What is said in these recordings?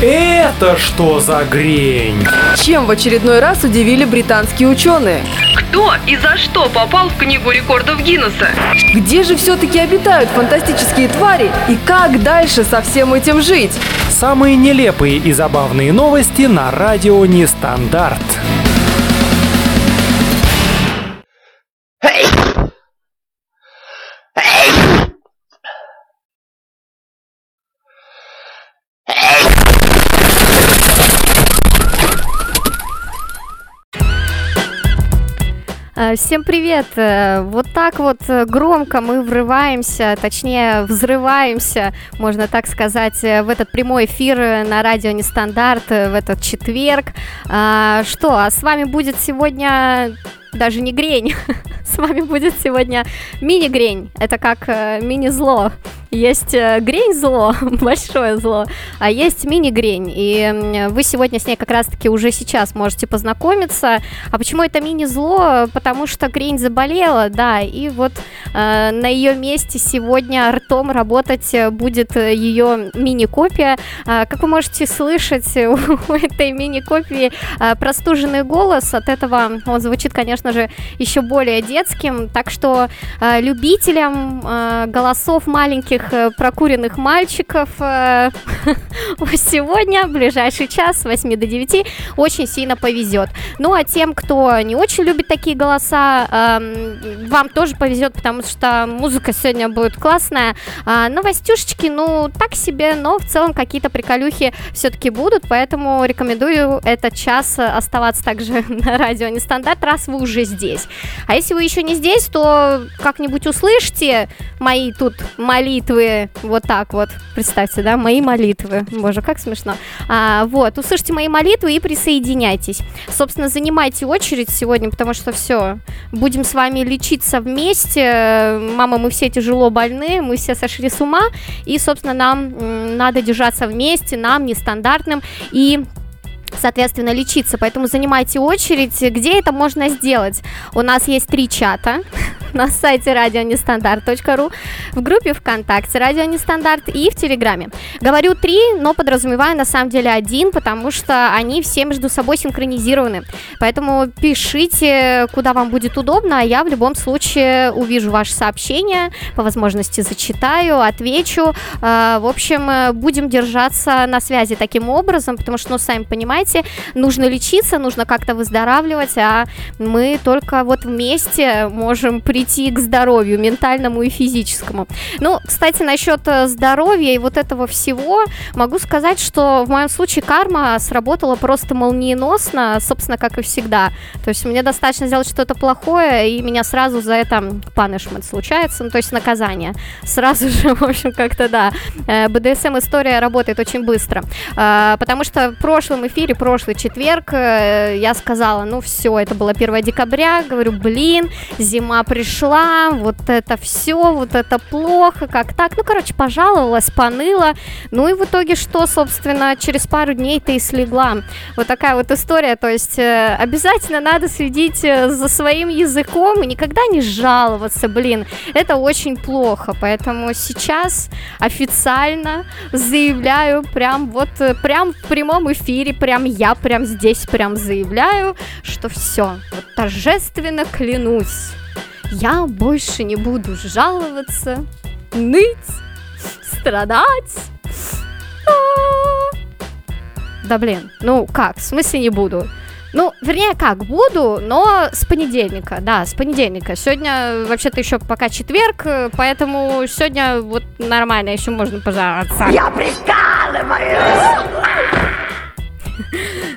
Это что за грень? Чем в очередной раз удивили британские ученые? Кто и за что попал в книгу рекордов Гиннесса? Где же все-таки обитают фантастические твари и как дальше со всем этим жить? Самые нелепые и забавные новости на радио Нестандарт. Всем привет! Э, Вот так вот э, громко мы врываемся, точнее взрываемся, можно так сказать, э, в этот прямой эфир э, на радио Нестандарт э, в этот четверг. А, Что, а с вами будет сегодня даже не грень, с вами будет сегодня мини-грень. Это как э, мини-зло. Есть э, грень-зло, большое зло, а есть мини-грень. И м, вы сегодня с ней как раз-таки уже сейчас можете познакомиться. А почему это мини-зло? Потому что грень заболела, да, и вот э, на ее месте сегодня ртом работать э, будет э, ее мини-копия. А, Как вы можете слышать, у этой мини-копии э, простуженный голос. От этого он звучит, конечно же, еще более детским. Так что э, любителям э, голосов маленьких э, прокуренных мальчиков э, сегодня, в ближайший час с 8 до 9, очень сильно повезет. Ну а тем, кто не очень любит такие голоса, эм, вам тоже повезет, потому что музыка сегодня будет классная. А, новостюшечки, ну, так себе, но в целом какие-то приколюхи все-таки будут, поэтому рекомендую этот час оставаться также на радио Нестандарт, раз вы уже здесь. А если вы еще не здесь, то как-нибудь услышьте мои тут молитвы, вот так вот, представьте, да, мои молитвы, боже, как смешно. А, вот, услышьте мои молитвы и присоединяйтесь. Собственно, занимайте очередь сегодня, потому что все, будем с вами лечиться вместе. Мама, мы все тяжело больны, мы все сошли с ума, и, собственно, нам надо держаться вместе, нам нестандартным, и соответственно, лечиться. Поэтому занимайте очередь. Где это можно сделать? У нас есть три чата на сайте радионестандарт.ру, в группе ВКонтакте Радио Нестандарт и в Телеграме. Говорю три, но подразумеваю на самом деле один, потому что они все между собой синхронизированы. Поэтому пишите, куда вам будет удобно, а я в любом случае увижу ваше сообщение, по возможности зачитаю, отвечу. Э, В общем, э, будем держаться на связи таким образом, потому что, ну, сами понимаете, нужно лечиться, нужно как-то выздоравливать, а мы только вот вместе можем прийти к здоровью ментальному и физическому. Ну, кстати, насчет э, здоровья и вот этого всего, могу сказать, что в моем случае карма сработала просто молниеносно, собственно, как и всегда. То есть мне достаточно сделать что-то плохое, и меня сразу за это punishment случается, ну, то есть наказание. Сразу же, в общем, как-то, да, БДСМ-история работает очень быстро. А, Потому что в прошлом эфире, прошлый четверг, э, я сказала, ну все, это было 1 декабря, говорю, блин, зима пришла, вот это все, вот это плохо, как так? Ну, короче, пожаловалась, поныла, ну и в итоге что, собственно, через пару дней ты и слегла. Вот такая вот история, то есть э, обязательно надо следить э, за своим языком и никогда не жаловаться, блин, это очень плохо, поэтому сейчас официально заявляю, прям вот, прям в прямом эфире, прям я, прям здесь, прям заявляю, что все, вот торжественно клянусь, я больше не буду жаловаться, ныть, страдать. А. Да блин, ну как, в смысле не буду? Ну, вернее, как, буду, но с понедельника, да, с понедельника. Сегодня, вообще-то, еще пока четверг, поэтому сегодня вот нормально, еще можно пожаловаться. Я прикалываюсь!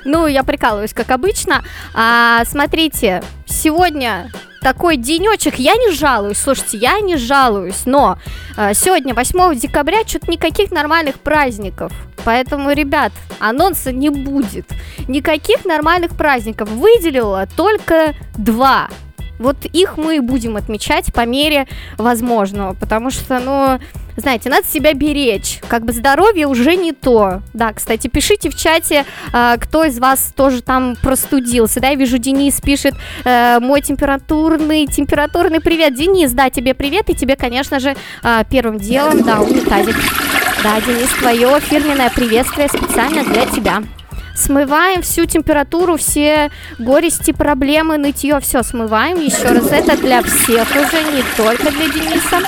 Ну, я прикалываюсь, как обычно. А, смотрите, сегодня такой денечек, я не жалуюсь, слушайте, я не жалуюсь, но э, сегодня, 8 декабря, что-то никаких нормальных праздников. Поэтому, ребят, анонса не будет. Никаких нормальных праздников. Выделила только два. Вот их мы и будем отмечать по мере возможного, потому что, ну, знаете, надо себя беречь. Как бы здоровье уже не то. Да, кстати, пишите в чате, э, кто из вас тоже там простудился. Да, я вижу, Денис пишет, э, мой температурный, температурный привет. Денис, да, тебе привет, и тебе, конечно же, э, первым делом, да, унитазик. Да, Денис, твое фирменное приветствие специально для тебя. Смываем всю температуру, все горести, проблемы, нытье, все смываем. Еще раз, это для всех уже, не только для Дениса.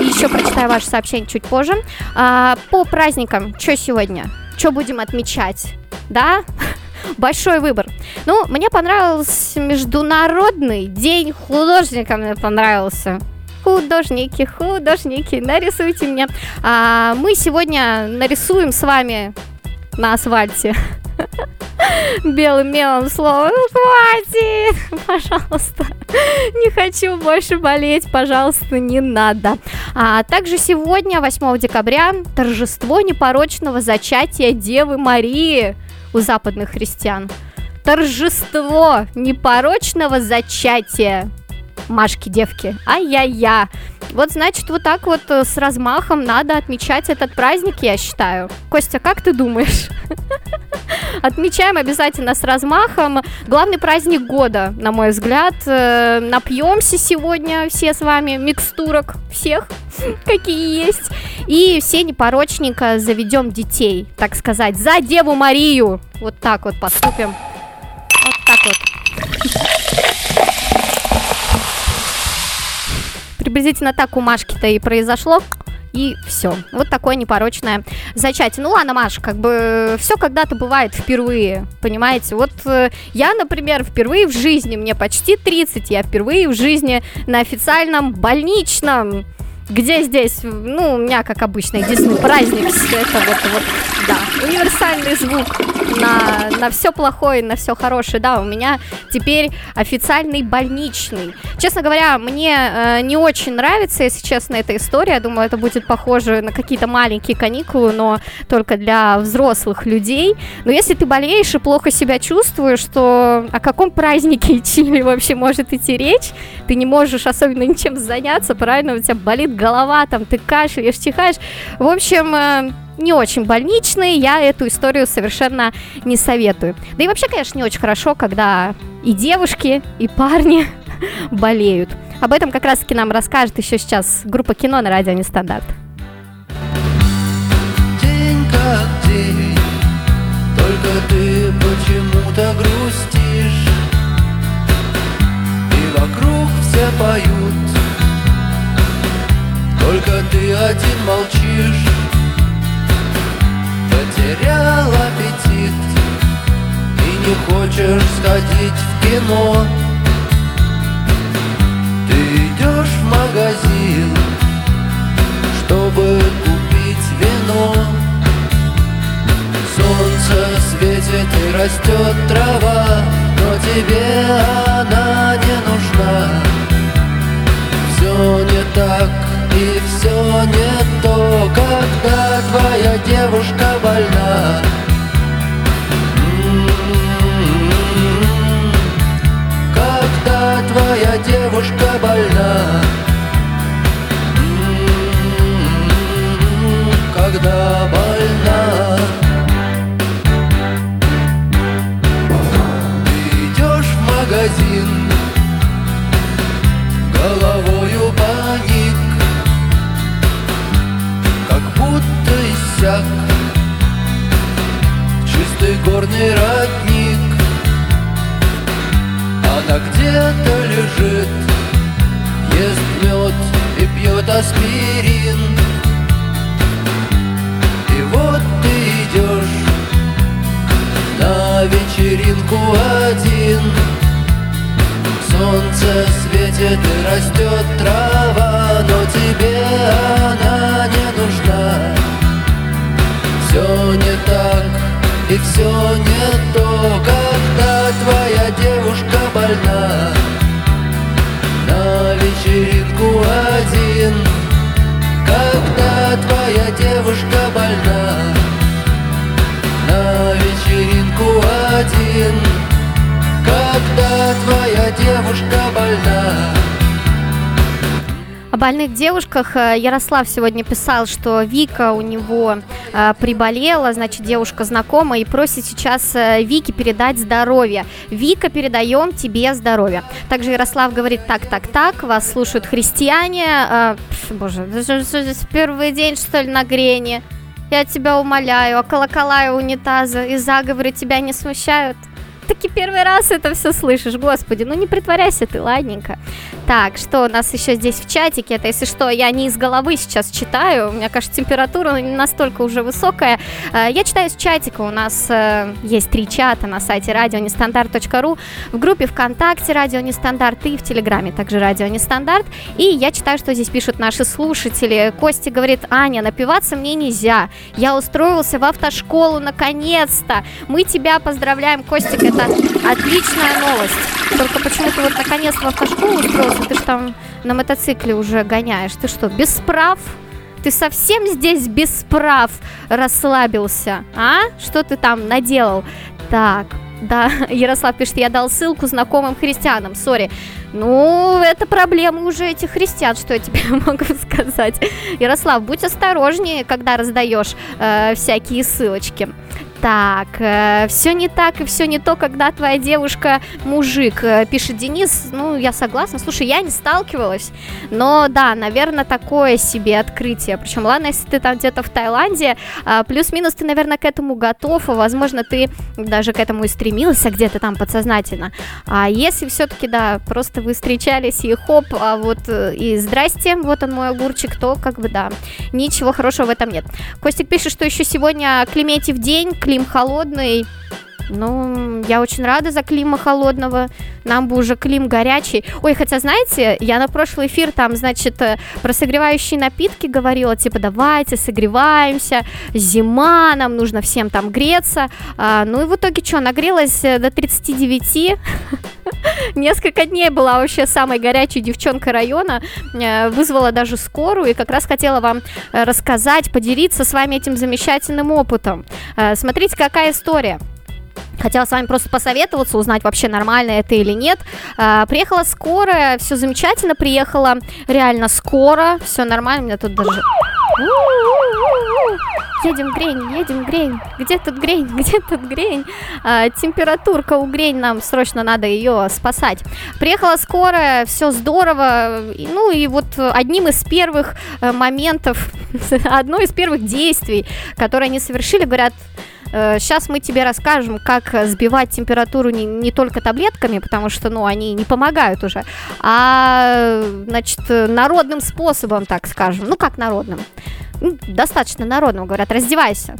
Еще прочитаю ваше сообщение чуть позже. А, по праздникам, что сегодня? Что будем отмечать? Да? Большой выбор. Ну, мне понравился Международный день художника, мне понравился художники, художники, нарисуйте мне. А, мы сегодня нарисуем с вами на асфальте. Белым мелом слово. Ну, хватит, пожалуйста. Не хочу больше болеть, пожалуйста, не надо. А также сегодня, 8 декабря, торжество непорочного зачатия Девы Марии у западных христиан. Торжество непорочного зачатия Машки-девки. Ай-яй-я. Вот, значит, вот так вот э, с размахом надо отмечать этот праздник, я считаю. Костя, как ты думаешь? Отмечаем обязательно с размахом. Главный праздник года, на мой взгляд. Э, напьемся сегодня все с вами микстурок всех, какие есть. И все непорочненько заведем детей, так сказать, за Деву Марию. Вот так вот поступим. Вот так вот. Приблизительно так у Машки-то и произошло. И все. Вот такое непорочное зачатие. Ну ладно, Маш, как бы все когда-то бывает впервые, понимаете? Вот э, я, например, впервые в жизни, мне почти 30, я впервые в жизни на официальном больничном где здесь, ну, у меня, как обычно, единственный праздник, это вот, вот, да, универсальный звук на, на все плохое, на все хорошее, да, у меня теперь официальный больничный. Честно говоря, мне э, не очень нравится, если честно, эта история, я думаю, это будет похоже на какие-то маленькие каникулы, но только для взрослых людей, но если ты болеешь и плохо себя чувствуешь, то о каком празднике Чили вообще может идти речь? Ты не можешь особенно ничем заняться, правильно, у тебя болит голова, там ты кашляешь, чихаешь. В общем, э, не очень больничный, я эту историю совершенно не советую. Да и вообще, конечно, не очень хорошо, когда и девушки, и парни болеют. Об этом как раз-таки нам расскажет еще сейчас группа кино на радио Нестандарт. День как день, только ты почему-то грустишь, все поют. Только ты один молчишь. Потерял аппетит. И не хочешь сходить в кино. Ты идешь в магазин Чтобы купить вино. Солнце светит и растет трава Но тебе она не нужна Все не так и все не то, когда твоя девушка больна. Когда твоя девушка больна. Когда больна. Ты идешь в магазин иссяк Чистый горный родник. Она где-то лежит Ест мед и пьет аспирин. И вот ты идешь На вечеринку один. Солнце светит и растет трава, но тебе она не нужна. Все не так и все не то, больных девушках. Э, Ярослав сегодня писал, что Вика у него э, приболела, значит, девушка знакомая, и просит сейчас э, Вике передать здоровье. Вика, передаем тебе здоровье. Также Ярослав говорит, так, так, так, вас слушают христиане. Боже, первый день, что ли, на Грене? Я тебя умоляю, а колокола и унитазы и заговоры тебя не смущают? Таки первый раз это все слышишь, господи, ну не притворяйся ты, ладненько. Так, что у нас еще здесь в чатике, это если что, я не из головы сейчас читаю, у меня, кажется, температура настолько уже высокая. Э, я читаю из чатика, у нас э, есть три чата на сайте радионестандарт.ру, в группе ВКонтакте Радио Нестандарт и в Телеграме также Радио Нестандарт. И я читаю, что здесь пишут наши слушатели. Костя говорит, Аня, напиваться мне нельзя. Я устроился в автошколу наконец-то. Мы тебя поздравляем, Костик, это отличная новость. Только почему ты вот наконец в автошколу устроился, ты же там на мотоцикле уже гоняешь. Ты что, без прав? Ты совсем здесь без прав расслабился, а? Что ты там наделал? Так, да, Ярослав пишет, я дал ссылку знакомым христианам, сори. Ну, это проблема уже этих христиан, что я тебе могу сказать. Ярослав, будь осторожнее, когда раздаешь э, всякие ссылочки. Так, э, все не так и все не то, когда твоя девушка мужик, э, пишет Денис. Ну, я согласна. Слушай, я не сталкивалась, но да, наверное, такое себе открытие. Причем, ладно, если ты там где-то в Таиланде, э, плюс-минус ты, наверное, к этому готов, и, возможно, ты даже к этому и стремился где-то там подсознательно. А если все-таки, да, просто вы встречались и хоп, а вот э, и здрасте, вот он мой огурчик, то как бы да, ничего хорошего в этом нет. Костик пишет, что еще сегодня Клементьев день, Клим холодный. Ну, я очень рада за Клима холодного. Нам бы уже Клим горячий. Ой, хотя, знаете, я на прошлый эфир там, значит, э, про согревающие напитки говорила, типа, давайте согреваемся, зима, нам нужно всем там греться. А, ну и в итоге что, нагрелась э, до 39. Несколько дней была вообще самой горячей девчонкой района. Э, вызвала даже скорую и как раз хотела вам рассказать, поделиться с вами этим замечательным опытом. Смотрите, какая история. Хотела с вами просто посоветоваться, узнать вообще нормально это или нет. А, приехала скорая, все замечательно, приехала реально скоро, все нормально, у меня тут даже... Едем, Грень, едем, Грень. Где тут Грень? Где тут Грень? А, температурка у Грень, нам срочно надо ее спасать. Приехала скорая, все здорово. Ну и вот одним из первых э, моментов, одно из первых действий, которые они совершили, говорят, Сейчас э, мы тебе расскажем, как сбивать температуру не, не только таблетками, потому что, ну, они не помогают уже, а, значит, народным способом, так скажем. Ну, как народным? Ну, достаточно народным, говорят, раздевайся.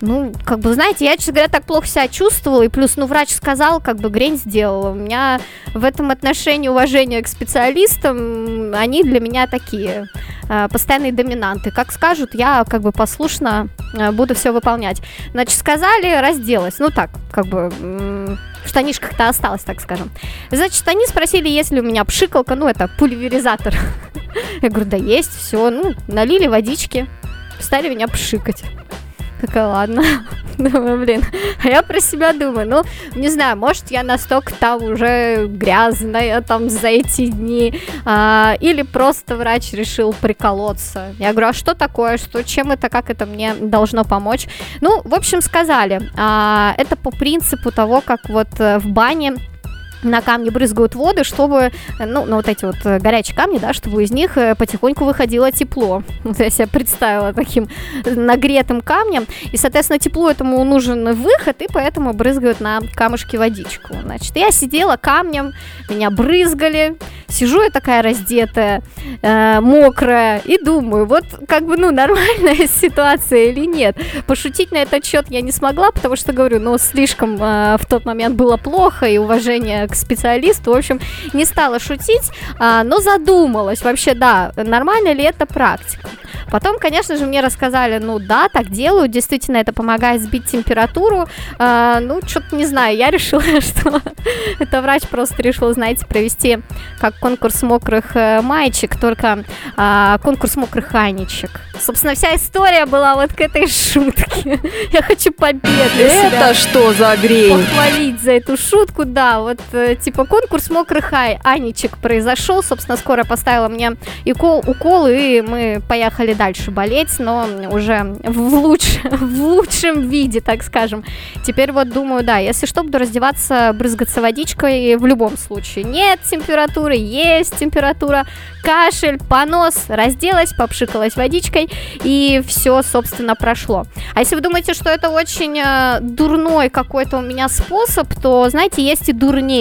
Ну, как бы, знаете, я, честно говоря, так плохо себя чувствовала, и плюс, ну, врач сказал, как бы, грень сделала. У меня в этом отношении уважение к специалистам, они для меня такие, э, постоянные доминанты. Как скажут, я, как бы, послушно э, буду все выполнять. Значит, сказали, разделась. Ну, так, как бы, в штанишках-то осталось, так скажем. Значит, они спросили, есть ли у меня пшикалка, ну, это пульверизатор. Я говорю, да есть, все, ну, налили водички, стали меня пшикать. Такая, ладно. Думаю, блин. А я про себя думаю, ну, не знаю, может, я настолько там уже грязная там за эти дни, а, или просто врач решил приколоться. Я говорю, а что такое, что, чем это, как это мне должно помочь? Ну, в общем, сказали, а, это по принципу того, как вот э, в бане на камни брызгают воды, чтобы, ну, ну, вот эти вот э, горячие камни, да, чтобы из них э, потихоньку выходило тепло. Вот я себя представила таким нагретым камнем, и, соответственно, тепло этому нужен выход, и поэтому брызгают на камушки водичку. Значит, я сидела камнем, меня брызгали, сижу я такая раздетая, э, мокрая, и думаю, вот как бы, ну, нормальная ситуация или нет. Пошутить на этот счет я не смогла, потому что, говорю, ну, слишком э, в тот момент было плохо, и уважение к специалисту, в общем, не стала шутить, а, но задумалась, вообще, да, нормально ли это практика. Потом, конечно же, мне рассказали, ну да, так делают, действительно это помогает сбить температуру. Э, ну, что-то не знаю, я решила, что это врач просто решил, знаете, провести как конкурс мокрых э, маечек, только э, конкурс мокрых анечек. Собственно, вся история была вот к этой шутке. Я хочу победы. Это что за грень? Похвалить за эту шутку, да, вот типа конкурс мокрых ай, анечек произошел, собственно, скоро поставила мне укол, укол, и мы поехали дальше болеть, но уже в, луч, в лучшем виде, так скажем. Теперь вот думаю, да, если что, буду раздеваться, брызгаться водичкой в любом случае. Нет температуры, есть температура, кашель, понос, разделась, попшикалась водичкой, и все, собственно, прошло. А если вы думаете, что это очень э, дурной какой-то у меня способ, то, знаете, есть и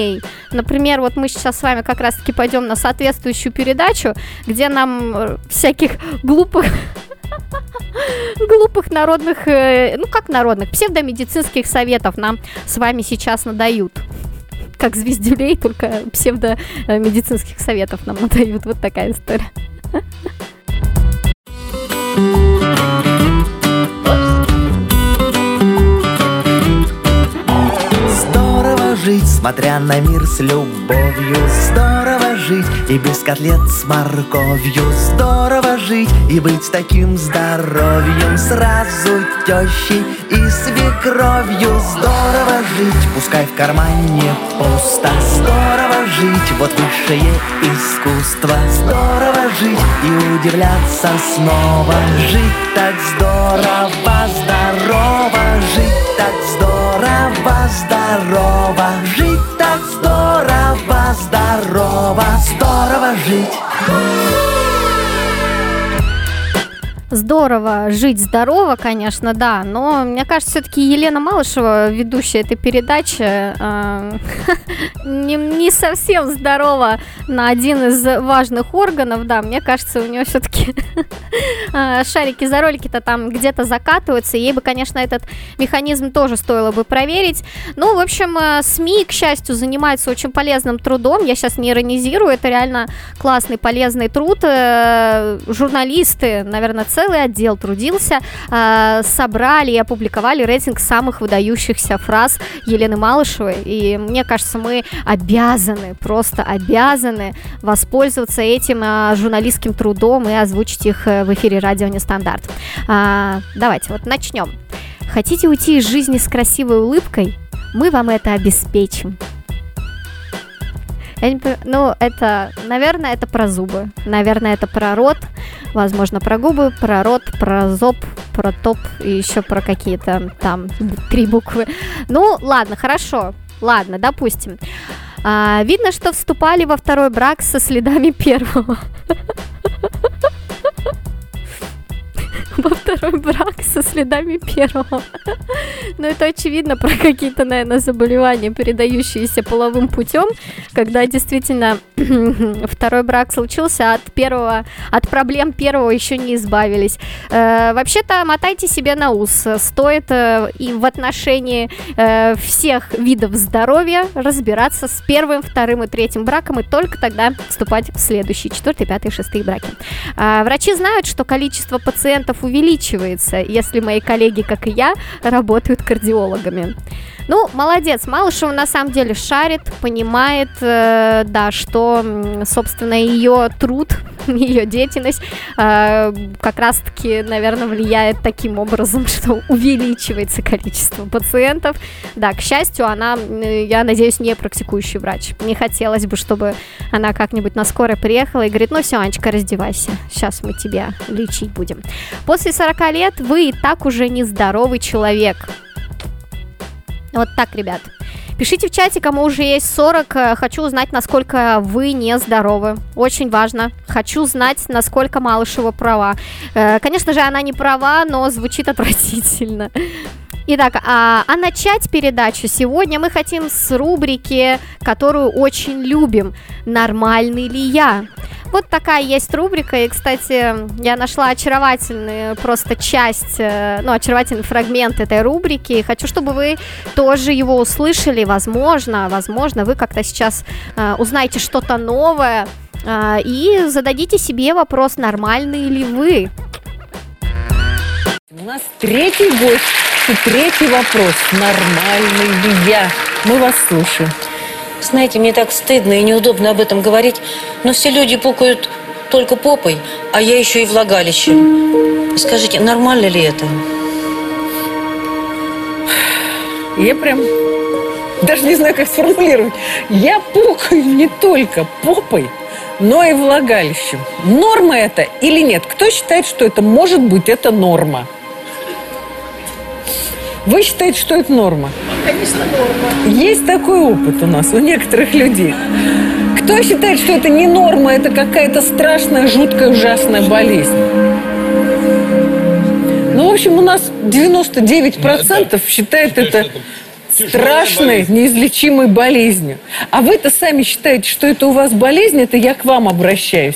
дурней. Например, вот мы сейчас с вами как раз-таки пойдем на соответствующую передачу, где нам э, всяких глупых глупых народных, э, ну как народных, псевдомедицинских советов нам с вами сейчас надают. Как звездюлей, только псевдомедицинских советов нам надают. Вот такая история. Жить, смотря на мир с любовью. Здорово жить и без котлет с морковью. Здорово жить и быть таким здоровьем. Сразу тещей и свекровью. Здорово жить, пускай в кармане пусто. Здорово жить, вот высшее искусство. Здорово жить и удивляться снова. Жить так здорово, здорово Жить так здорово, здорово. Жить так здорово, здорово Здорово жить Здорово жить здорово, конечно, да, но мне кажется, все-таки Елена Малышева, ведущая этой передачи, э, не, совсем здорова на один из важных органов, да, мне кажется, у нее все-таки шарики за ролики-то там где-то закатываются, ей бы, конечно, этот механизм тоже стоило бы проверить. Ну, в общем, э, СМИ, к счастью, занимаются очень полезным трудом, я сейчас не иронизирую, это реально классный, полезный труд, э, журналисты, наверное, целый целый отдел трудился, э, собрали и опубликовали рейтинг самых выдающихся фраз Елены Малышевой. И мне кажется, мы обязаны, просто обязаны воспользоваться этим э, журналистским трудом и озвучить их э, в эфире радио Нестандарт. Э, давайте вот начнем. Хотите уйти из жизни с красивой улыбкой? Мы вам это обеспечим. Я не понимаю, ну, это, наверное, это про зубы. Наверное, это про рот. Возможно, про губы, про рот, про зоб, про топ и еще про какие-то там три буквы. Ну, ладно, хорошо. Ладно, допустим. А, видно, что вступали во второй брак со следами первого. во второй брак со следами первого. Но это очевидно про какие-то, наверное, заболевания, передающиеся половым путем, когда действительно второй брак случился, от первого, от проблем первого еще не избавились. Э, вообще-то мотайте себе на ус. Стоит э, и в отношении э, всех видов здоровья разбираться с первым, вторым и третьим браком, и только тогда вступать в следующие, четвертый, пятый, шестые браки. Э, врачи знают, что количество пациентов увеличивается, если мои коллеги, как и я, работают кардиологами. Ну, молодец, Малышева на самом деле шарит, понимает, э, да, что, собственно, ее труд, ее деятельность э, как раз-таки, наверное, влияет таким образом, что увеличивается количество пациентов. Да, к счастью, она, я надеюсь, не практикующий врач. Не хотелось бы, чтобы она как-нибудь на скорой приехала и говорит, ну все, Анечка, раздевайся, сейчас мы тебя лечить будем. После 40 лет вы и так уже нездоровый человек. Вот так, ребят. Пишите в чате, кому уже есть 40. Э, хочу узнать, насколько вы нездоровы. Очень важно. Хочу знать, насколько Малышева права. Э, конечно же, она не права, но звучит отвратительно. Итак, а, а начать передачу сегодня мы хотим с рубрики, которую очень любим. Нормальный ли я? Вот такая есть рубрика, и, кстати, я нашла очаровательную просто часть, э, ну, очаровательный фрагмент этой рубрики. Хочу, чтобы вы тоже его услышали, возможно, возможно, вы как-то сейчас э, узнаете что-то новое э, и зададите себе вопрос, нормальный ли вы. У нас третий гость и третий вопрос. Нормальный ли я? Мы вас слушаем. Знаете, мне так стыдно и неудобно об этом говорить, но все люди пукают только попой, а я еще и влагалищем. Скажите, нормально ли это? Я прям даже не знаю, как сформулировать. Я пукаю не только попой, но и влагалищем. Норма это или нет? Кто считает, что это может быть, это норма? Вы считаете, что это норма? Конечно, норма. Есть такой опыт у нас, у некоторых людей. Кто считает, что это не норма, это какая-то страшная, жуткая, ужасная болезнь? Ну, в общем, у нас 99% считает это страшной, неизлечимой болезнью. А вы-то сами считаете, что это у вас болезнь, это я к вам обращаюсь.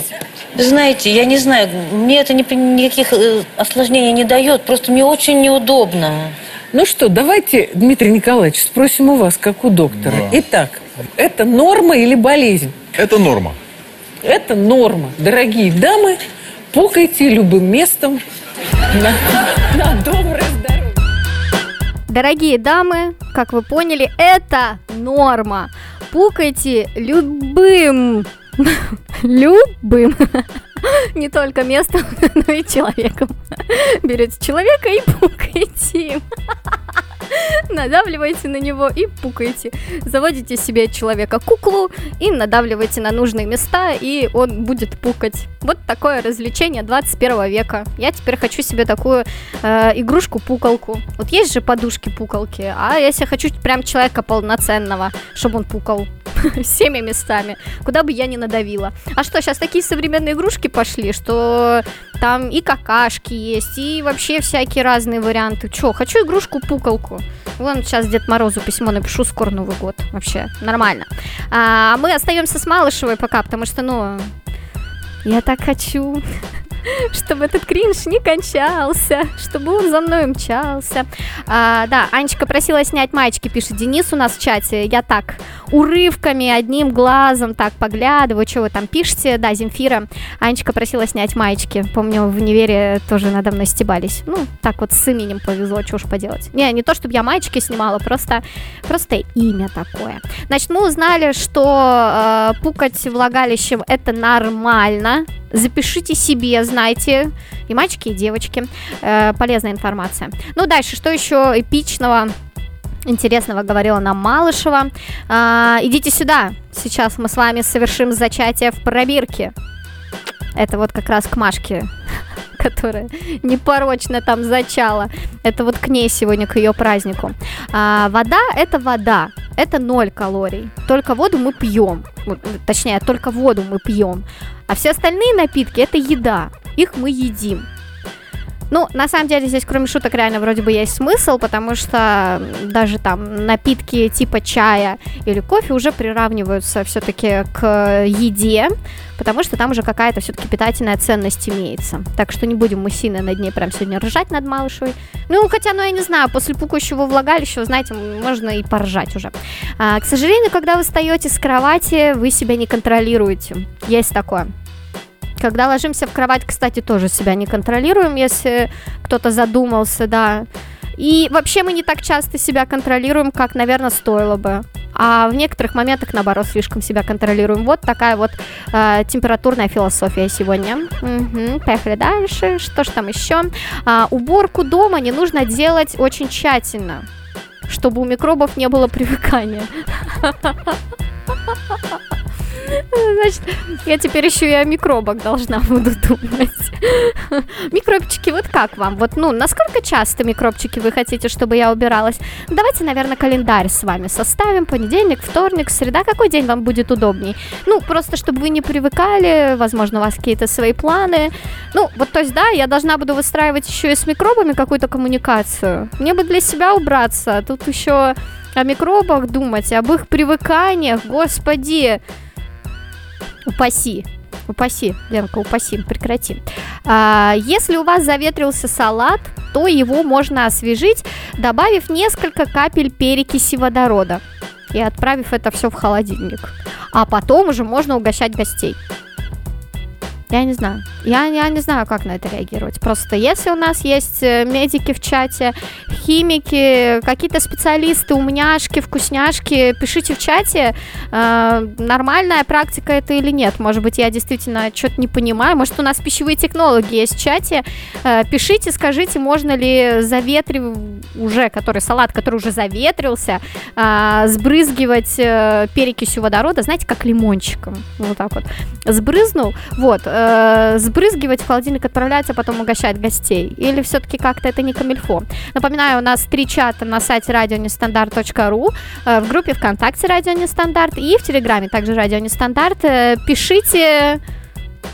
Знаете, я не знаю, мне это ни- никаких э, осложнений не дает, просто мне очень неудобно. Ну что, давайте, Дмитрий Николаевич, спросим у вас, как у доктора. Итак, это норма или болезнь? Это норма. Это норма. Дорогие дамы, пукайте любым местом на, на доброе здоровье. Дорогие дамы, как вы поняли, это норма. Пукайте любым, любым, не только местом, но и человеком. Берете человека и пукаете им. Надавливаете на него и пукаете. Заводите себе человека куклу и надавливаете на нужные места, и он будет пукать. Вот такое развлечение 21 века. Я теперь хочу себе такую э, игрушку-пукалку. Вот есть же подушки-пукалки, а я себе хочу прям человека полноценного, чтобы он пукал всеми местами, куда бы я ни надавила. А что, сейчас такие современные игрушки пошли, что там и какашки есть, и вообще всякие разные варианты. Че, хочу игрушку-пукалку. Вон сейчас Дед Морозу письмо напишу, скоро Новый год. Вообще, нормально. А мы остаемся с Малышевой пока, потому что, ну, я так хочу, чтобы этот кринж не кончался, чтобы он за мной мчался. А, да, Анечка просила снять маечки, пишет Денис у нас в чате. Я так урывками, одним глазом так поглядываю, что вы там пишете. Да, Земфира. Анечка просила снять маечки. Помню, в универе тоже надо мной стебались. Ну, так вот с именем повезло, что уж поделать. Не, не то, чтобы я маечки снимала, просто, просто имя такое. Значит, мы узнали, что э, пукать влагалищем это нормально. Запишите себе, знайте, и мальчики, и девочки. Э, полезная информация. Ну, дальше, что еще эпичного? Интересного говорила нам Малышева. А, идите сюда. Сейчас мы с вами совершим зачатие в пробирке. Это вот как раз к Машке, которая непорочно там зачала. Это вот к ней сегодня, к ее празднику. А, вода – это вода. Это ноль калорий. Только воду мы пьем. Точнее, только воду мы пьем. А все остальные напитки – это еда. Их мы едим. Ну, на самом деле, здесь, кроме шуток, реально вроде бы есть смысл, потому что даже там напитки типа чая или кофе уже приравниваются все-таки к еде, потому что там уже какая-то все-таки питательная ценность имеется. Так что не будем мы сильно над ней прям сегодня ржать над Малышевой. Ну, хотя, ну, я не знаю, после пукающего влагалища, знаете, можно и поржать уже. А, к сожалению, когда вы встаете с кровати, вы себя не контролируете. Есть такое. Когда ложимся в кровать, кстати, тоже себя не контролируем, если кто-то задумался, да. И вообще мы не так часто себя контролируем, как, наверное, стоило бы. А в некоторых моментах, наоборот, слишком себя контролируем. Вот такая вот э, температурная философия сегодня. Мгм, поехали дальше. Что ж там еще? А, уборку дома не нужно делать очень тщательно, чтобы у микробов не было привыкания. Значит, я теперь еще и о микробах должна буду думать. Микробчики, вот как вам? Вот, ну, насколько часто микробчики вы хотите, чтобы я убиралась? Давайте, наверное, календарь с вами составим. Понедельник, вторник, среда. Какой день вам будет удобней? Ну, просто, чтобы вы не привыкали, возможно, у вас какие-то свои планы. Ну, вот, то есть, да, я должна буду выстраивать еще и с микробами какую-то коммуникацию. Мне бы для себя убраться. Тут еще о микробах думать, об их привыканиях. Господи, Упаси. Упаси, Ленка, упаси, прекрати. А, если у вас заветрился салат, то его можно освежить, добавив несколько капель перекиси водорода и отправив это все в холодильник. А потом уже можно угощать гостей. Я не знаю. Я, я не знаю, как на это реагировать. Просто если у нас есть э, медики в чате, химики, какие-то специалисты, умняшки, вкусняшки, пишите в чате, э, нормальная практика это или нет. Может быть, я действительно что-то не понимаю. Может, у нас пищевые технологи есть в чате. Э, пишите, скажите, можно ли заветрив уже, который салат, который уже заветрился, э, сбрызгивать э, перекисью водорода, знаете, как лимончиком. Вот так вот. Сбрызнул, вот, э, сбрызгивать в холодильник отправлять, а потом угощать гостей. Или все-таки как-то это не камильфо. Напоминаю, у нас три чата на сайте радионестандарт.ру, э, в группе ВКонтакте Радио Нестандарт и в Телеграме также Радио Нестандарт. Э, пишите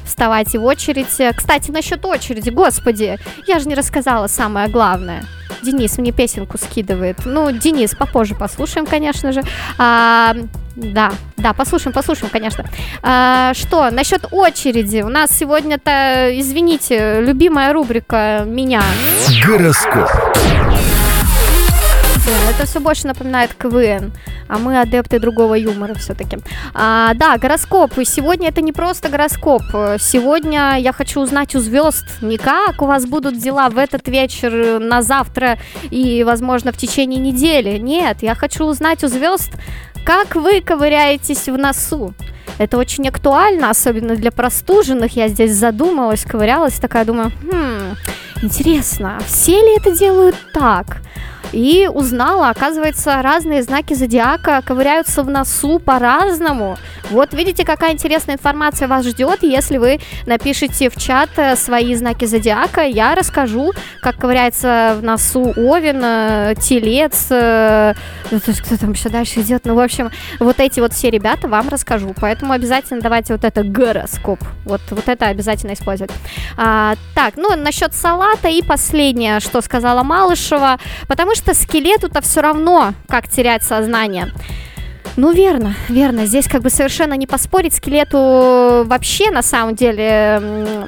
вставайте в очередь. Кстати, насчет очереди, господи, я же не рассказала самое главное. Денис мне песенку скидывает. Ну, Денис, попозже послушаем, конечно же. А, да, да, послушаем, послушаем, конечно. А, что, насчет очереди? У нас сегодня-то, извините, любимая рубрика меня. Гороскоп. Это все больше напоминает КВН, а мы адепты другого юмора все-таки. А, да, гороскоп. И сегодня это не просто гороскоп. Сегодня я хочу узнать у звезд не как у вас будут дела в этот вечер, на завтра и, возможно, в течение недели. Нет, я хочу узнать у звезд, как вы ковыряетесь в носу. Это очень актуально, особенно для простуженных. Я здесь задумалась, ковырялась, такая думаю, хм, интересно, все ли это делают так? И узнала, оказывается, разные знаки зодиака ковыряются в носу по-разному. Вот видите, какая интересная информация вас ждет, если вы напишите в чат э, свои знаки зодиака, я расскажу, как ковыряется в носу Овен, э, Телец, э, кто там еще дальше идет, ну, в общем, вот эти вот все ребята вам расскажу, поэтому обязательно давайте вот это гороскоп, вот, вот это обязательно использовать. А, так, ну, насчет салата и последнее, что сказала Малышева, потому что скелету-то все равно, как терять сознание. Ну, верно, верно. Здесь как бы совершенно не поспорить. Скелету вообще, на самом деле,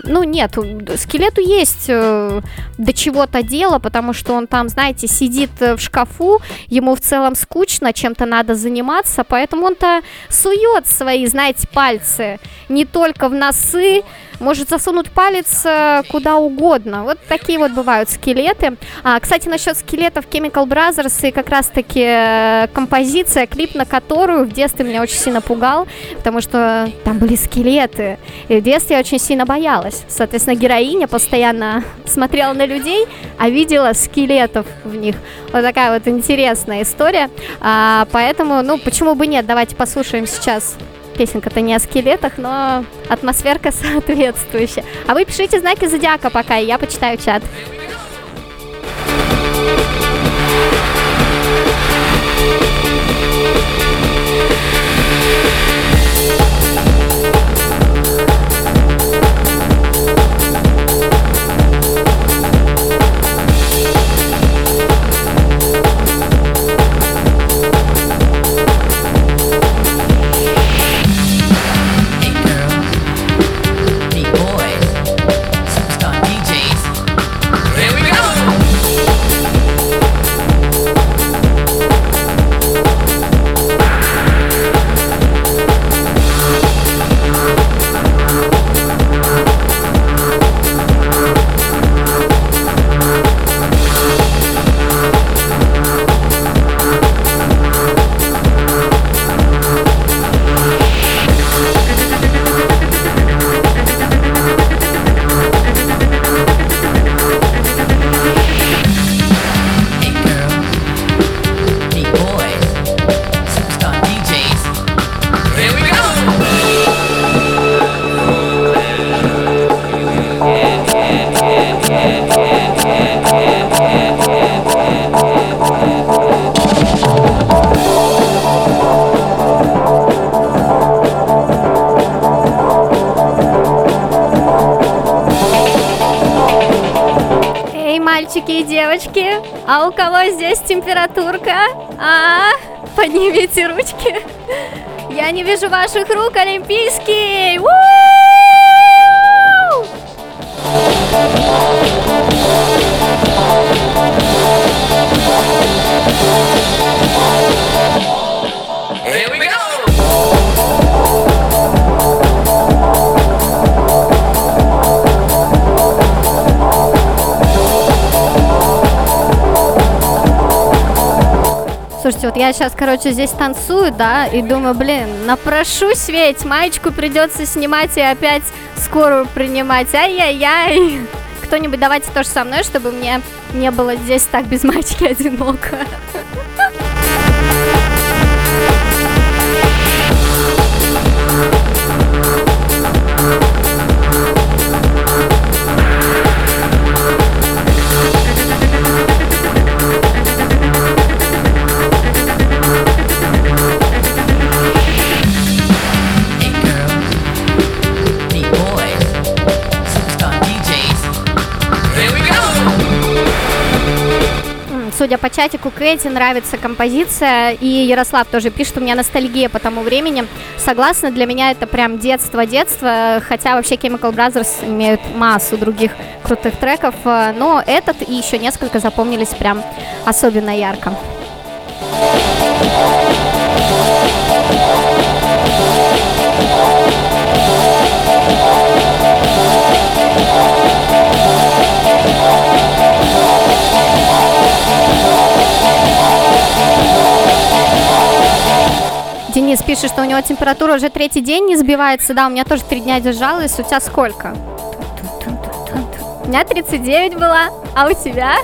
ну, нет. Скелету есть э, до чего-то дело, потому что он там, знаете, сидит в шкафу, ему в целом скучно, чем-то надо заниматься, поэтому он-то сует свои, знаете, пальцы не только в носы, может засунуть палец э, куда угодно. Вот такие вот бывают скелеты. А, кстати, насчет скелетов Chemical Brothers и как раз-таки э, композиция, клип на которую в детстве меня очень сильно пугал, потому что там были скелеты. И в детстве я очень сильно боялась. Соответственно, героиня постоянно смотрела на людей, а видела скелетов в них. Вот такая вот интересная история. А, поэтому, ну, почему бы нет? Давайте послушаем сейчас Песенка-то не о скелетах, но атмосферка соответствующая. А вы пишите знаки зодиака пока, и я почитаю чат. Здесь температурка? А, поднимите ручки. Я не вижу ваших рук, Олимпийский. У-у-у! Слушайте, вот я сейчас, короче, здесь танцую, да, и думаю, блин, напрошусь ведь, маечку придется снимать и опять скорую принимать. Ай-яй-яй. Кто-нибудь давайте тоже со мной, чтобы мне не было здесь так без маечки одиноко. Судя по чатику, Кэти нравится композиция, и Ярослав тоже пишет, у меня ностальгия по тому времени. Согласна, для меня это прям детство-детство, хотя вообще Chemical Brothers имеют массу других крутых треков, э, но этот и еще несколько запомнились прям особенно ярко. Денис пишет, что у него температура уже третий день не сбивается. Да, у меня тоже три дня держалась. У тебя сколько? У меня 39 была, а у тебя?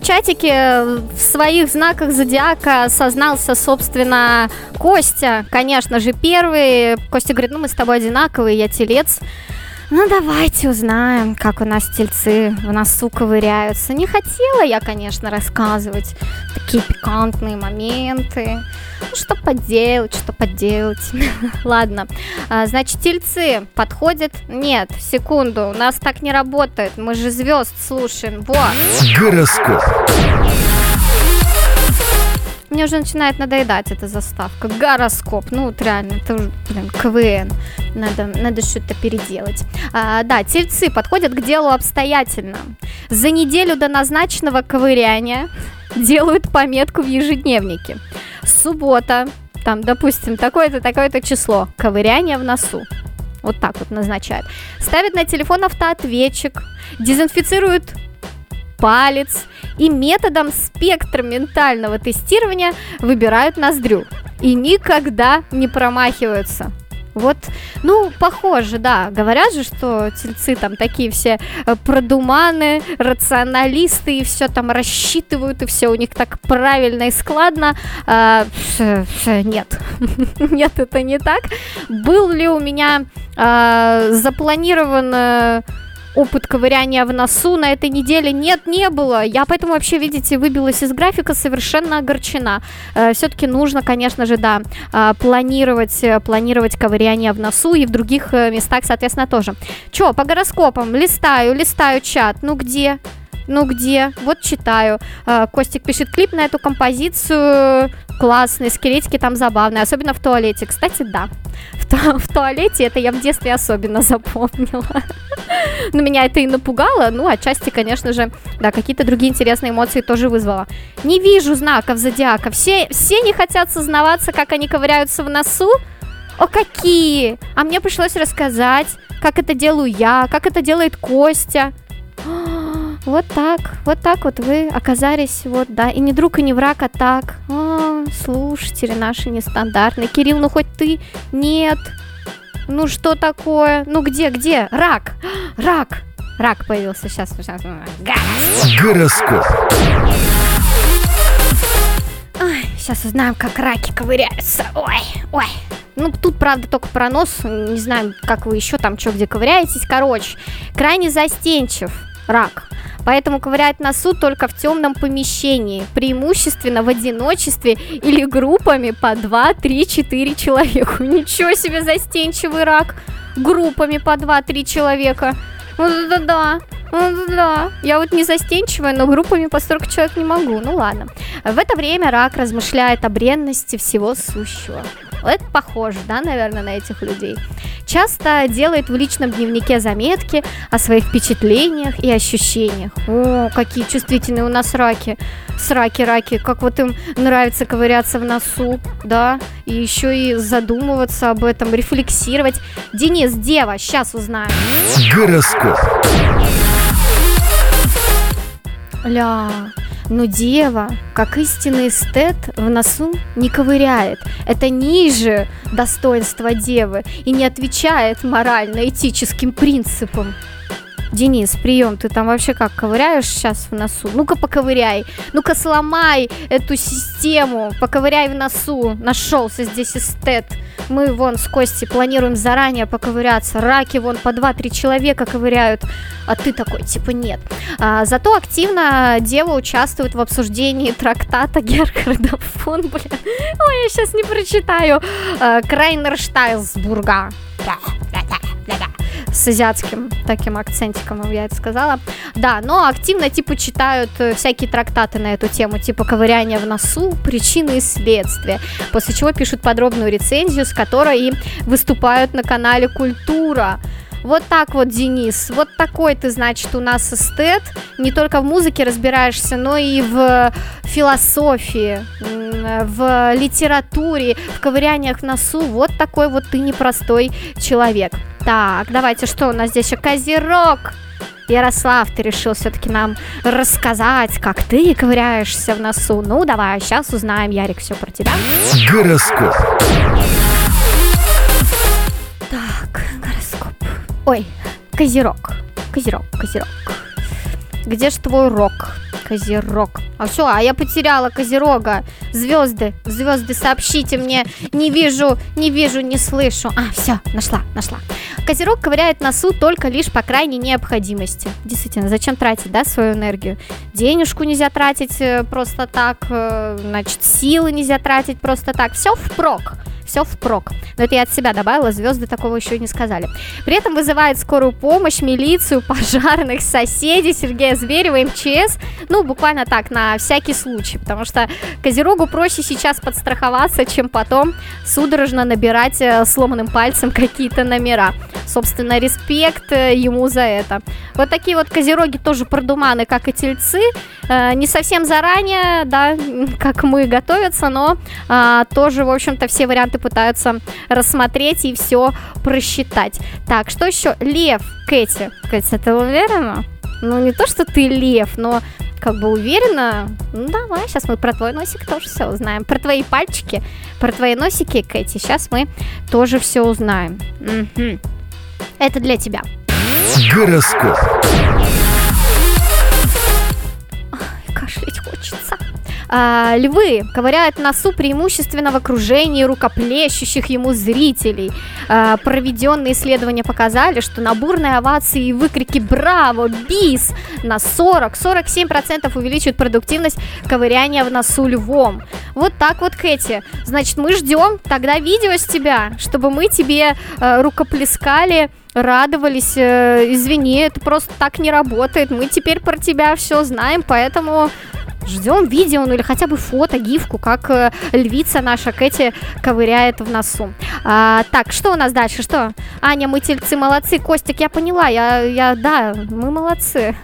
В чатике э, в своих знаках зодиака сознался, собственно, Костя, конечно же, первый. Костя говорит, ну мы с тобой одинаковые, я телец. Ну давайте узнаем, как у нас тельцы в носу ковыряются. Не хотела я, конечно, рассказывать такие пикантные моменты. Ну что поделать, что поделать. Ладно, А, значит, тельцы подходят? Нет, секунду, у нас так не работает. Мы же звезд слушаем. Вот. Гороскоп. Мне уже начинает надоедать эта заставка. Гороскоп. Ну, вот реально, это уже, блин, КВН. Надо, надо что-то переделать. А, да, тельцы подходят к делу обстоятельно. За неделю до назначенного ковыряния делают пометку в ежедневнике. Суббота, там, допустим, такое-то, такое-то число. Ковыряние в носу. Вот так вот назначают. Ставят на телефон автоответчик, дезинфицируют палец и методом спектра ментального тестирования выбирают ноздрю. И никогда не промахиваются. Вот, ну, похоже, да. Говорят же, что тельцы там такие все э, продуманы, рационалисты, и все там рассчитывают, и все у них так правильно и складно. А, нет, нет, это не так. Был ли у меня а, запланирован э, опыт ковыряния в носу на этой неделе нет, не было. Я поэтому вообще, видите, выбилась из графика, совершенно огорчена. Все-таки нужно, конечно же, да, э, планировать, э, планировать ковыряние в носу и в других э, местах, соответственно, тоже. Че, по гороскопам листаю, листаю чат. Ну где? Ну где? Вот читаю. Э, Костик пишет клип на эту композицию. Классный, скелетики там забавные, особенно в туалете. Кстати, да. В, ту- в туалете это я в детстве особенно запомнила. Но меня это и напугало, ну, отчасти, конечно же, да, какие-то другие интересные эмоции тоже вызвало. Не вижу знаков зодиака. Все, все не хотят сознаваться, как они ковыряются в носу. О, какие! А мне пришлось рассказать, как это делаю я, как это делает Костя. Вот так, вот так вот вы оказались, вот, да, и не друг, и не враг, а так. А, слушатели наши нестандартные. Кирилл, ну хоть ты? Нет. Ну что такое? Ну где, где? Рак! Рак! Рак появился сейчас. сейчас. Гороскоп. Сейчас узнаем, как раки ковыряются. Ой, ой. Ну, тут, правда, только про нос. Не знаю, как вы еще там что где ковыряетесь. Короче, крайне застенчив рак. Поэтому ковырять носу только в темном помещении, преимущественно в одиночестве или группами по 2, 3, 4 человека. Ничего себе застенчивый рак. Группами по 2-3 человека. Вот это да. Я вот не застенчивая, но группами по 40 человек не могу. Ну ладно. В это время рак размышляет о бренности всего сущего. Это похоже, да, наверное, на этих людей. Часто делает в личном дневнике заметки о своих впечатлениях и ощущениях. О, какие чувствительные у нас раки. Сраки, раки, как вот им нравится ковыряться в носу, да, и еще и задумываться об этом, рефлексировать. Денис, дева, сейчас узнаем. Гороскоп. Ля, ну дева, как истинный эстет, в носу не ковыряет. Это ниже достоинства девы и не отвечает морально-этическим принципам. Денис, прием, ты там вообще как ковыряешь сейчас в носу? Ну-ка поковыряй, ну-ка сломай эту систему, поковыряй в носу. Нашелся здесь эстет. Мы вон с Костей планируем заранее поковыряться. Раки вон по 2-3 человека ковыряют, а ты такой типа нет. А, зато активно дева участвует в обсуждении трактата Герхарда фон, блин. Ой, я сейчас не прочитаю. А, Крайнерштайлсбурга с азиатским таким акцентиком, я это сказала. Да, но активно типа читают э, всякие трактаты на эту тему, типа ковыряние в носу, причины и следствия. После чего пишут подробную рецензию, с которой и выступают на канале Культура. Вот так вот, Денис. Вот такой ты, значит, у нас эстет. Не только в музыке разбираешься, но и в философии, в литературе, в ковыряниях в носу. Вот такой вот ты непростой человек. Так, давайте, что у нас здесь еще? Козерог! Ярослав, ты решил все-таки нам рассказать, как ты ковыряешься в носу. Ну, давай, сейчас узнаем, Ярик, все про тебя. Гороскоп. Так, гороскоп. Ой, Козерог. Козерог, Козерог. Где ж твой рок? Козерог. А все, а я потеряла Козерога. Звезды, звезды, сообщите мне. Не вижу, не вижу, не слышу. А, все, нашла, нашла. Козерог ковыряет носу только лишь по крайней необходимости. Действительно, зачем тратить, да, свою энергию? Денежку нельзя тратить э, просто так, э, значит, силы нельзя тратить просто так. Все впрок все впрок. Но это я от себя добавила, звезды такого еще не сказали. При этом вызывает скорую помощь, милицию, пожарных, соседей Сергея Зверева, МЧС. Ну, буквально так, на всякий случай. Потому что Козерогу проще сейчас подстраховаться, чем потом судорожно набирать э, сломанным пальцем какие-то номера. Собственно, респект э, ему за это. Вот такие вот Козероги тоже продуманы, как и тельцы. Э, не совсем заранее, да, как мы готовятся, но а, тоже, в общем-то, все варианты пытаются рассмотреть и все просчитать. Так, что еще? Лев, Кэти. Кэти, ты уверена? Ну, не то, что ты лев, но как бы уверена. Ну, давай, сейчас мы про твой носик тоже все узнаем. Про твои пальчики, про твои носики, Кэти, сейчас мы тоже все узнаем. Угу. Это для тебя. Гороскоп. А, львы ковыряют носу преимущественно в окружении рукоплещущих ему зрителей. А, проведенные исследования показали, что на бурные овации и выкрики «Браво! Бис!» на 40-47% увеличивают продуктивность ковыряния в носу львом. Вот так вот, Кэти. Значит, мы ждем тогда видео с тебя, чтобы мы тебе э, рукоплескали радовались. Э, извини, это просто так не работает. Мы теперь про тебя все знаем, поэтому ждем видео, ну или хотя бы фото, гифку, как э, львица наша Кэти ковыряет в носу. А, так, что у нас дальше? Что? Аня, мы тельцы молодцы. Костик, я поняла, я, я, да, мы молодцы.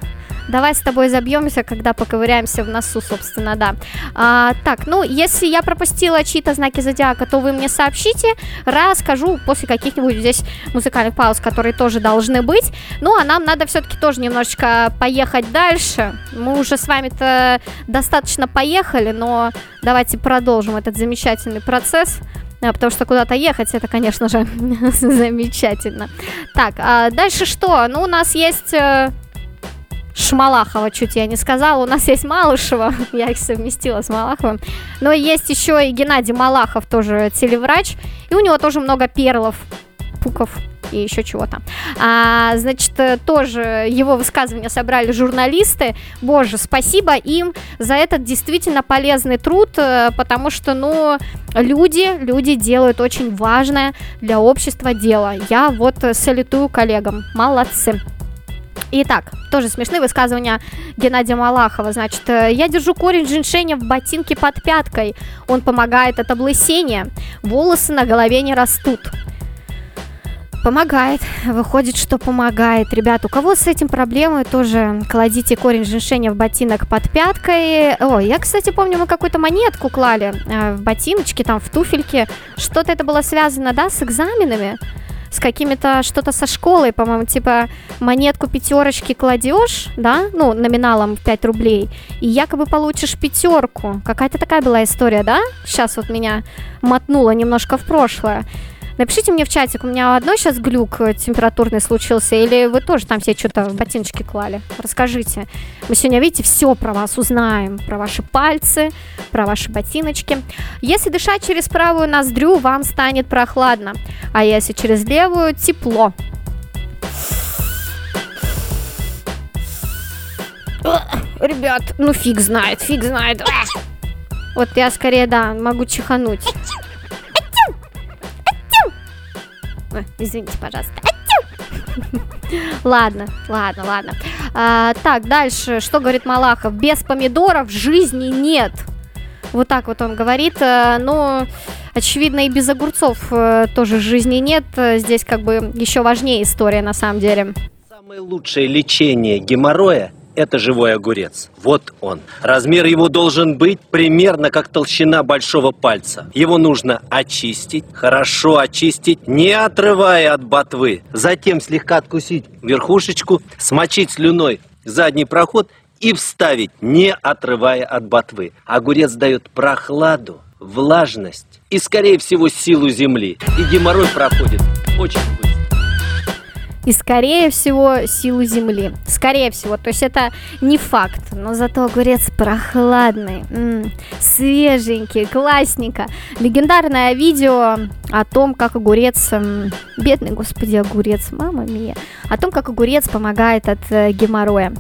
Давай с тобой забьемся, когда поковыряемся в носу, собственно, да. А, так, ну, если я пропустила чьи-то знаки зодиака, то вы мне сообщите, расскажу после каких-нибудь здесь музыкальных пауз, которые тоже должны быть. Ну, а нам надо все-таки тоже немножечко поехать дальше. Мы уже с вами-то достаточно поехали, но давайте продолжим этот замечательный процесс. А, потому что куда-то ехать, это, конечно же, замечательно. Так, а дальше что? Ну, у нас есть э, Шмалахова, чуть я не сказала. У нас есть Малышева, я их совместила с Малаховым. Но есть еще и Геннадий Малахов, тоже телеврач. И у него тоже много перлов, пуков и еще чего-то. А, значит, тоже его высказывания собрали журналисты. Боже, спасибо им за этот действительно полезный труд, э, потому что, ну, люди, люди делают очень важное для общества дело. Я вот салютую коллегам. Молодцы. Итак, тоже смешные высказывания Геннадия Малахова. Значит, э, я держу корень женьшеня в ботинке под пяткой. Он помогает от облысения. Волосы на голове не растут. Помогает. Выходит, что помогает. Ребят, у кого с этим проблемы, тоже кладите корень женьшеня в ботинок под пяткой. Ой, я, кстати, помню, мы какую-то монетку клали э, в ботиночки, там, в туфельки. Что-то это было связано, да, с экзаменами? С какими-то что-то со школой, по-моему, типа монетку пятерочки кладешь, да, ну, номиналом 5 рублей, и якобы получишь пятерку. Какая-то такая была история, да? Сейчас вот меня мотнуло немножко в прошлое. Напишите мне в чатик, у меня одной сейчас глюк э, температурный случился, или вы тоже там себе что-то в ботиночки клали? Расскажите. Мы сегодня, видите, все про вас узнаем, про ваши пальцы, про ваши ботиночки. Если дышать через правую ноздрю, вам станет прохладно, а если через левую, тепло. Ребят, ну фиг знает, фиг знает. Вот я скорее, да, могу чихануть. Извините, пожалуйста. Ладно, ладно, ладно. А, так, дальше, что говорит Малахов? Без помидоров жизни нет. Вот так вот он говорит. А, но, очевидно, и без огурцов а, тоже жизни нет. Здесь как бы еще важнее история на самом деле. Самое лучшее лечение геморроя это живой огурец. Вот он. Размер его должен быть примерно как толщина большого пальца. Его нужно очистить, хорошо очистить, не отрывая от ботвы. Затем слегка откусить верхушечку, смочить слюной задний проход и вставить, не отрывая от ботвы. Огурец дает прохладу, влажность и, скорее всего, силу земли. И геморрой проходит очень быстро и, скорее всего, силу земли. Скорее всего, то есть это не факт, но зато огурец прохладный, м-м, свеженький, классненько. Легендарное видео о том, как огурец, м- бедный, господи, огурец, мама мия, о том, как огурец помогает от э, геморроя.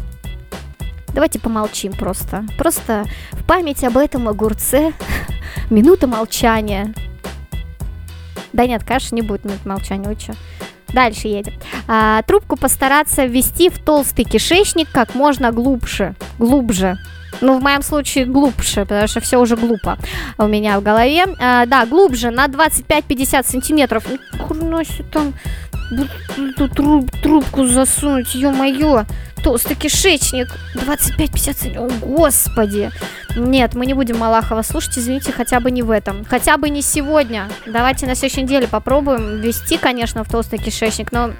Давайте помолчим просто. Просто в память об этом огурце минута молчания. Да нет, конечно, не будет минут молчания, вы что? Дальше едем. А, трубку постараться ввести в толстый кишечник как можно глубже. Глубже. Ну, в моем случае глубже, потому что все уже глупо у меня в голове. А, да, глубже, на 25-50 сантиметров. Ну, там эту труб, трубку засунуть, ё-моё, толстый кишечник, 25-50 о господи. Нет, мы не будем Малахова слушать, извините, хотя бы не в этом, хотя бы не сегодня. Давайте на следующей неделе попробуем ввести, конечно, в толстый кишечник, но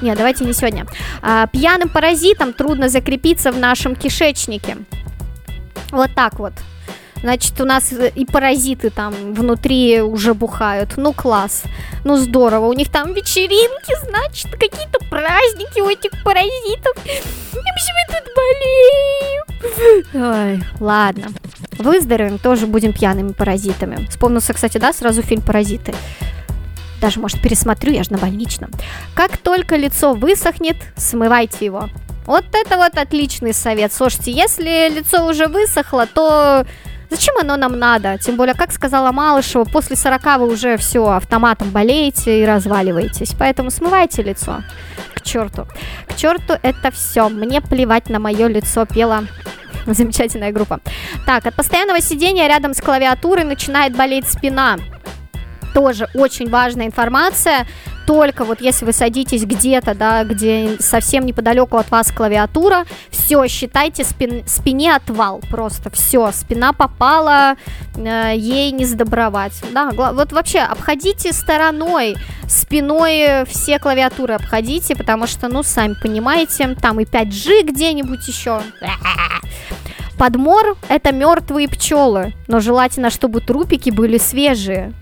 нет, давайте не сегодня. А, пьяным паразитам трудно закрепиться в нашем кишечнике. Вот так вот. Значит, у нас э, и паразиты там внутри уже бухают. Ну, класс. Ну, здорово. У них там вечеринки, значит, какие-то праздники у этих паразитов. И почему тут болею? Ой, ладно. Выздоровеем, тоже будем пьяными паразитами. Вспомнился, кстати, да, сразу фильм «Паразиты». Даже, может, пересмотрю, я же на больничном. Как только лицо высохнет, смывайте его. Вот это вот отличный совет. Слушайте, если лицо уже высохло, то Зачем оно нам надо? Тем более, как сказала Малышева, после 40 вы уже все автоматом болеете и разваливаетесь. Поэтому смывайте лицо. К черту. К черту это все. Мне плевать на мое лицо, пела замечательная группа. Так, от постоянного сидения рядом с клавиатурой начинает болеть спина. Тоже очень важная информация только вот если вы садитесь где-то, да, где совсем неподалеку от вас клавиатура, все, считайте спин, спине отвал, просто все, спина попала, э, ей не сдобровать. Да, вот вообще обходите стороной, спиной все клавиатуры обходите, потому что, ну, сами понимаете, там и 5G где-нибудь еще. Подмор – это мертвые пчелы, но желательно, чтобы трупики были свежие.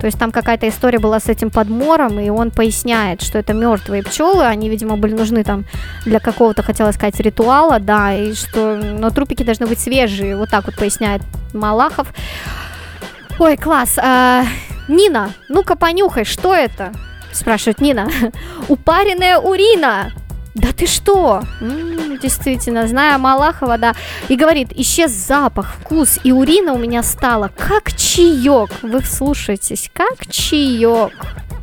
То есть там какая-то история была с этим подмором, и он поясняет, что это мертвые пчелы, они, видимо, были нужны там для какого-то, хотела сказать, ритуала, да, и что, но трупики должны быть свежие, вот так вот поясняет Малахов. Ой, класс. А, Нина, ну-ка понюхай, что это? Спрашивает Нина. Упаренная урина. Да ты что? М-м, действительно, зная Малахова, да. И говорит, исчез запах, вкус, и урина у меня стала как чаек. Вы слушаетесь, как чаек.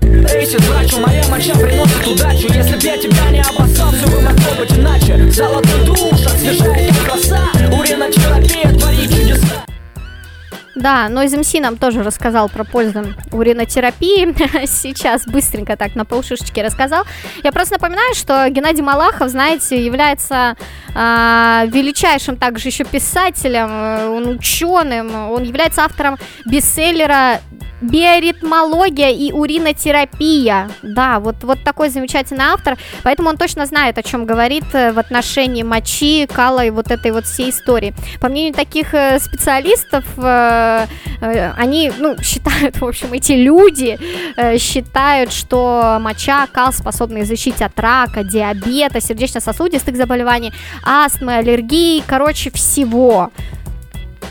Рейси трачу, моя моча приносит удачу Если б я тебя не обоссал, все бы могло быть иначе Золотой душ, освежает как роса Уринотерапия творит чудеса Да, но из нам тоже рассказал про пользу уринотерапии. Сейчас быстренько так на полшишечки рассказал. Я просто напоминаю, что Геннадий Малахов, знаете, является а, величайшим также еще писателем, э, он ученым, он является автором бестселлера биоритмология и уринотерапия. Да, вот, вот такой замечательный автор. Поэтому он точно знает, о чем говорит э, в отношении мочи, кала и вот этой вот всей истории. По мнению таких э, специалистов, э, они ну, считают, в общем, эти люди считают, что моча, кал способны защитить от рака, диабета, сердечно-сосудистых заболеваний, астмы, аллергии, короче, всего.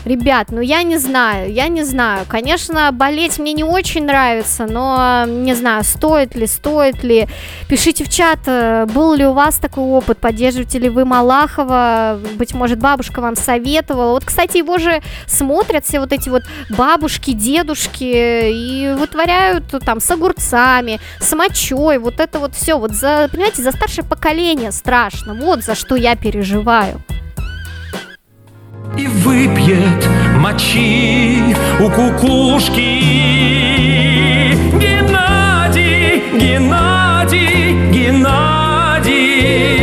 Ребят, ну я не знаю, я не знаю. Конечно, болеть мне не очень нравится, но не знаю, стоит ли, стоит ли. Пишите в чат, э, был ли у вас такой опыт, поддерживаете ли вы Малахова, быть может, бабушка вам советовала. Вот, кстати, его же смотрят все вот эти вот бабушки, дедушки и вытворяют там с огурцами, с мочой, вот это вот все. Вот за, понимаете, за старшее поколение страшно. Вот за что я переживаю и выпьет мочи у кукушки. Геннадий, Геннадий, Геннадий,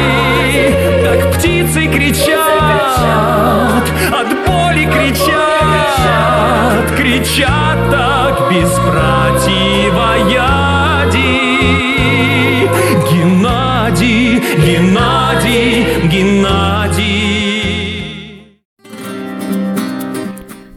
как птицы кричат, от боли кричат, кричат так без противоядий. Геннадий, Геннадий, Геннадий.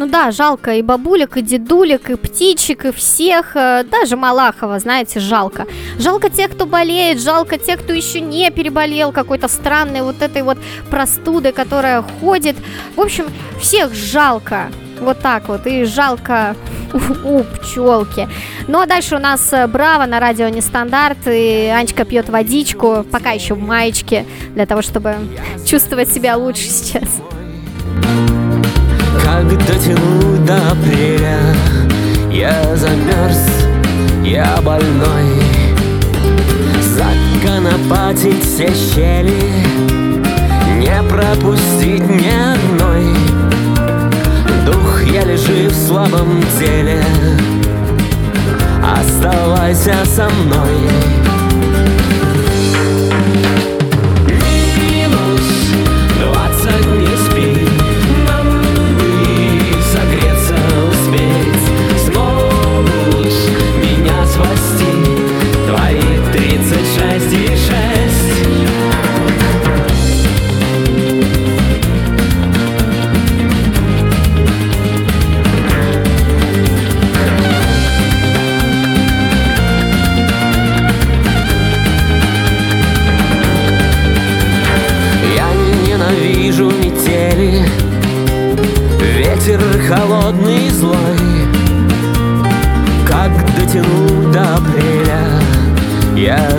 Да, жалко и бабулек, и дедулек, и птичек, и всех, э, даже Малахова, знаете, жалко. Жалко тех, кто болеет, жалко тех, кто еще не переболел какой-то странной вот этой вот простудой, которая ходит. В общем, всех жалко. Вот так вот. И жалко у пчелки. Ну а дальше у нас э, Браво на радио Нестандарт. И Анечка пьет водичку, пока еще в маечке, для того, чтобы чувствовать себя лучше сейчас. Как дотянуть до апреля Я замерз, я больной. Законопатить все щели Не пропустить ни одной. Дух я лежи в слабом теле Оставайся со мной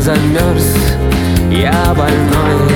замерз, я больной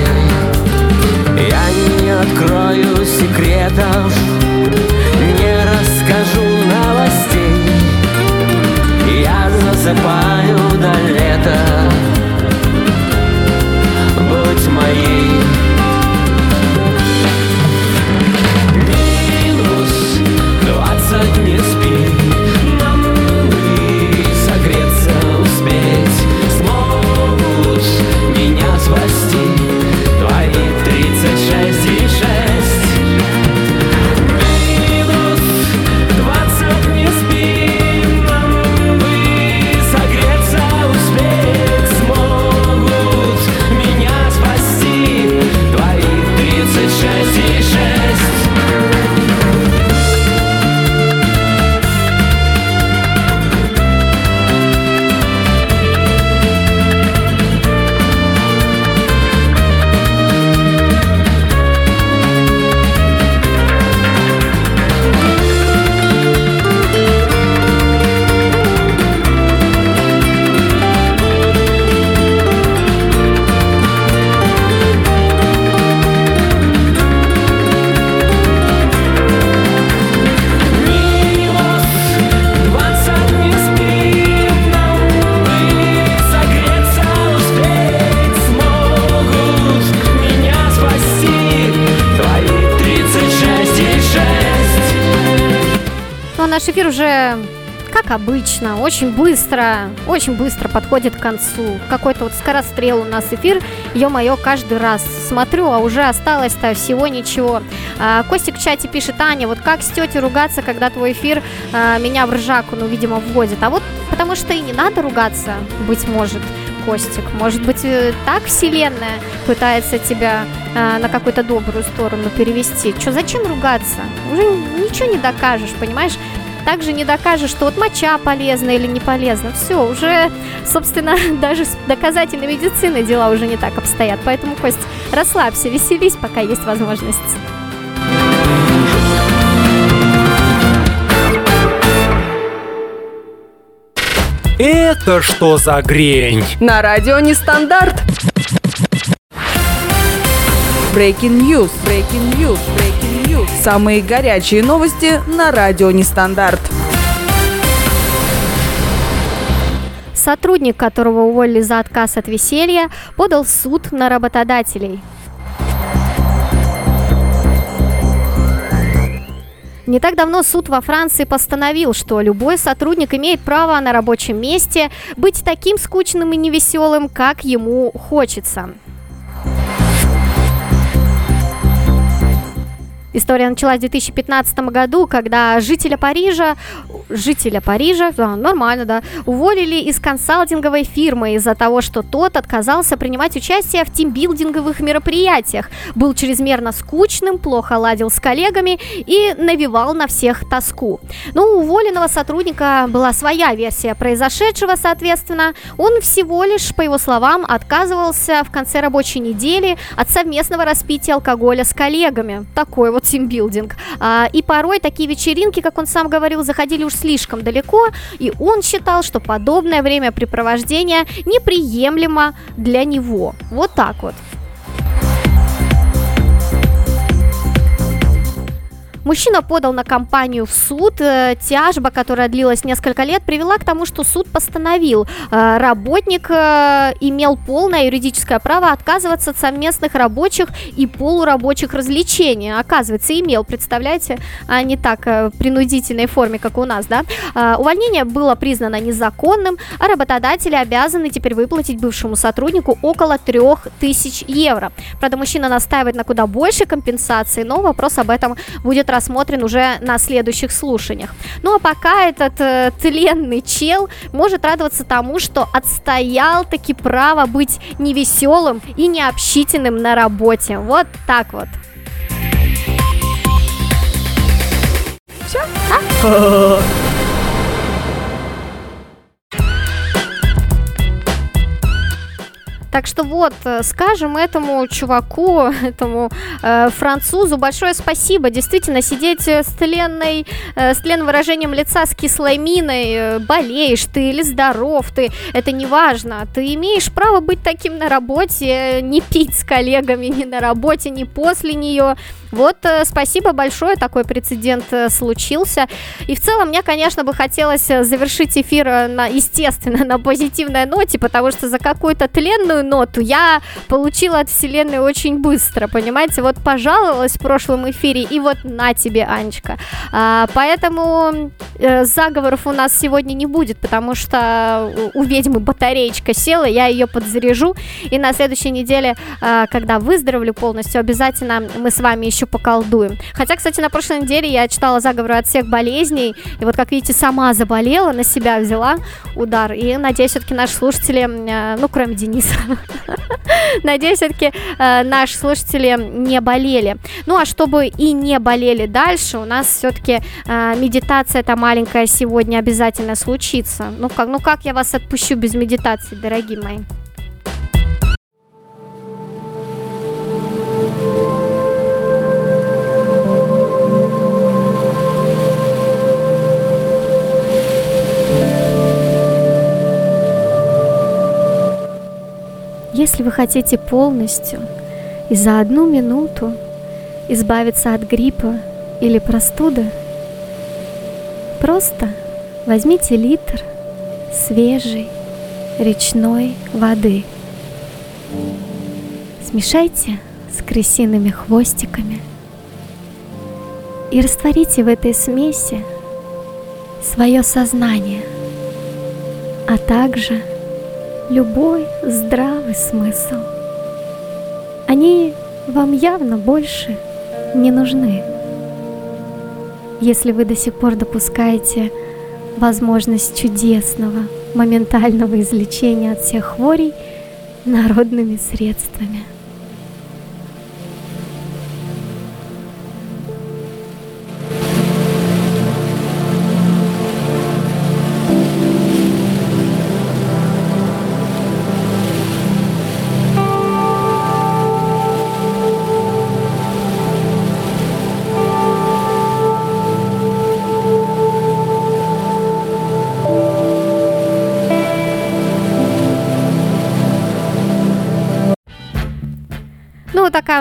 наш эфир уже как обычно, очень быстро, очень быстро подходит к концу. Какой-то вот скорострел у нас эфир, ё-моё, каждый раз смотрю, а уже осталось-то всего ничего. А, Костик в чате пишет, Аня, вот как с тетей ругаться, когда твой эфир а, меня в ржаку, ну, видимо, вводит. А вот потому что и не надо ругаться, быть может. Костик. Может быть, э, так вселенная пытается тебя э, на какую-то добрую сторону перевести. Что, зачем ругаться? Уже ничего не докажешь, понимаешь? Также не докажешь, что вот моча полезна или не полезна. Все, уже, собственно, даже с доказательной медициной дела уже не так обстоят. Поэтому, Кость, расслабься, веселись, пока есть возможность. Это что за грень? На радио Нестандарт. Breaking News, Breaking News, Breaking Самые горячие новости на радио Нестандарт. Сотрудник, которого уволили за отказ от веселья, подал в суд на работодателей. Не так давно суд во Франции постановил, что любой сотрудник имеет право на рабочем месте быть таким скучным и невеселым, как ему хочется. История началась в 2015 году, когда жителя Парижа, жителя Парижа, да, нормально, да, уволили из консалтинговой фирмы из-за того, что тот отказался принимать участие в тимбилдинговых мероприятиях, был чрезмерно скучным, плохо ладил с коллегами и навевал на всех тоску. Но у уволенного сотрудника была своя версия произошедшего, соответственно, он всего лишь, по его словам, отказывался в конце рабочей недели от совместного распития алкоголя с коллегами. Такой вот тимбилдинг. А, и порой такие вечеринки, как он сам говорил, заходили уж слишком далеко, и он считал, что подобное времяпрепровождение неприемлемо для него. Вот так вот. Мужчина подал на компанию в суд. Э, тяжба, которая длилась несколько лет, привела к тому, что суд постановил, э, работник э, имел полное юридическое право отказываться от совместных рабочих и полурабочих развлечений. Оказывается, имел, представляете, а не так принудительной форме, как у нас, да? Увольнение было признано незаконным, а работодатели обязаны теперь выплатить бывшему сотруднику около 3000 евро. Правда, мужчина настаивает на куда больше компенсации, но вопрос об этом будет рассмотрен уже на следующих слушаниях. Ну а пока этот э, тленный чел может радоваться тому, что отстоял таки право быть невеселым и необщительным на работе. Вот так вот. Все? А? Так что вот, э, скажем этому чуваку, этому э, французу большое спасибо. Действительно, сидеть э, с тленной, э, с тленным выражением лица, с кислой миной, э, болеешь ты или здоров ты, это не важно. Ты имеешь право быть таким на работе, не пить с коллегами ни на работе, ни после нее. Вот, э, спасибо большое, такой прецедент э, случился. И в целом мне, конечно, бы хотелось завершить эфир, на, естественно, на позитивной ноте, потому что за какую-то тленную ноту я получила от вселенной очень быстро, понимаете? Вот пожаловалась в прошлом эфире, и вот на тебе, Анечка. А, поэтому э, заговоров у нас сегодня не будет, потому что у ведьмы батареечка села, я ее подзаряжу, и на следующей неделе, э, когда выздоровлю полностью, обязательно мы с вами еще поколдуем. Хотя, кстати, на прошлой неделе я читала заговоры от всех болезней, и вот, как видите, сама заболела, на себя взяла удар, и надеюсь, все-таки наши слушатели, э, ну, кроме Дениса, Надеюсь, все-таки э, наши слушатели не болели. Ну а чтобы и не болели дальше, у нас все-таки э, медитация эта маленькая сегодня обязательно случится. Ну как, ну как я вас отпущу без медитации, дорогие мои? Если вы хотите полностью и за одну минуту избавиться от гриппа или простуды, просто возьмите литр свежей речной воды. Смешайте с крысиными хвостиками и растворите в этой смеси свое сознание, а также любой здравый смысл. Они вам явно больше не нужны. Если вы до сих пор допускаете возможность чудесного, моментального излечения от всех хворей народными средствами.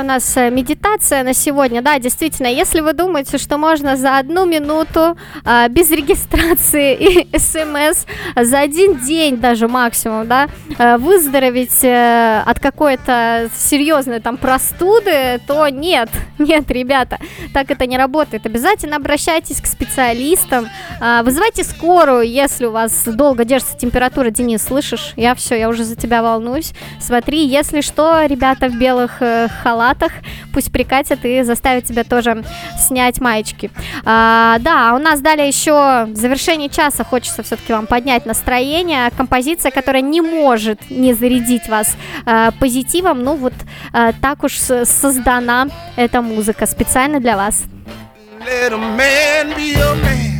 У нас э, медитация на сегодня. Да, действительно, если вы думаете, что можно за одну минуту э, без регистрации и смс за один день даже максимум, да, э, выздороветь э, от какой-то серьезной там простуды, то нет, нет, ребята, так это не работает. Обязательно обращайтесь к специалистам, э, вызывайте скорую, если у вас долго держится температура. Денис, слышишь? Я все, я уже за тебя волнуюсь. Смотри, если что, ребята в белых халатах, пусть прикатят и заставят тебя тоже снять маечки. А, да, у нас далее еще в завершении часа хочется все-таки вам поднять настроение. Композиция, которая не может не зарядить вас а, позитивом, ну вот а, так уж создана эта музыка специально для вас. Let a man be a man.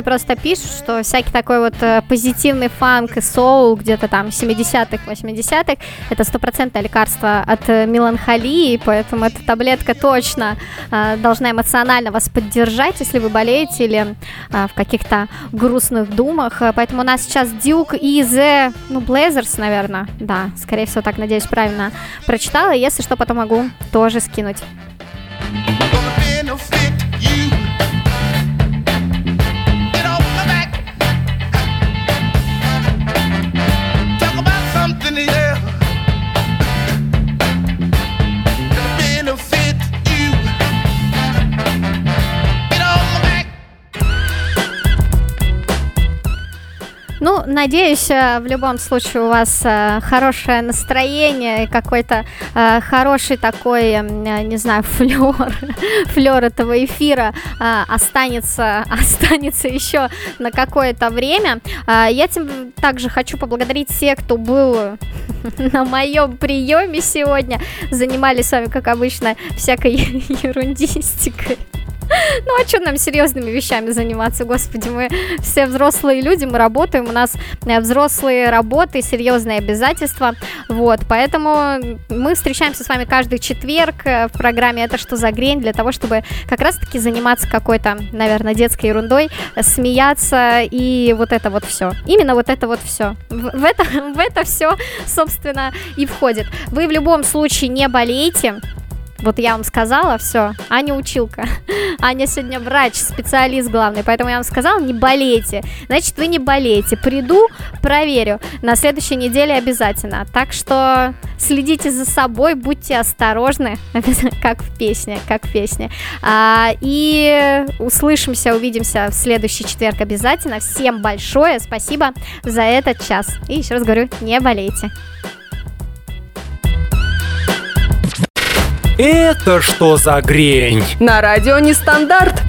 Интернете просто пишут, что всякий такой вот э, позитивный фанк и соул где-то там 70-х, 80-х, это стопроцентное лекарство от э, меланхолии, поэтому эта таблетка точно э, должна эмоционально вас поддержать, если вы болеете или в каких-то грустных думах. Поэтому у нас сейчас Дюк и The, ну, Blazers, наверное, да, скорее всего, так, надеюсь, правильно прочитала. Если что, потом могу тоже скинуть. Надеюсь, э, в любом случае у вас э, хорошее настроение и какой-то э, хороший такой, не знаю, флер, флер этого эфира останется, останется еще на какое-то время. Я тем также хочу поблагодарить всех, кто был на моем приеме сегодня. Занимались с вами, как обычно, всякой ерундистикой. Ну а что нам серьезными вещами заниматься, господи, мы все взрослые люди, мы работаем, у нас э, взрослые работы, серьезные обязательства, вот, поэтому мы встречаемся с вами каждый четверг э, в программе «Это что за грень?» для того, чтобы как раз-таки заниматься какой-то, наверное, детской ерундой, смеяться и вот это вот все. Именно вот это вот все. В, в это, в это все, собственно, и входит. Вы в любом случае не болеете, Вот я вам сказала, все, Аня училка. Аня сегодня врач, специалист главный, поэтому я вам сказала, не болейте. Значит, вы не болеете. Приду, проверю. На следующей неделе обязательно. Так что следите за собой, будьте осторожны, как в песне, как в песне. А, и услышимся, увидимся в следующий четверг обязательно. Всем большое спасибо за этот час. И еще раз говорю, не болейте. Это что за грень? На радио Нестандарт.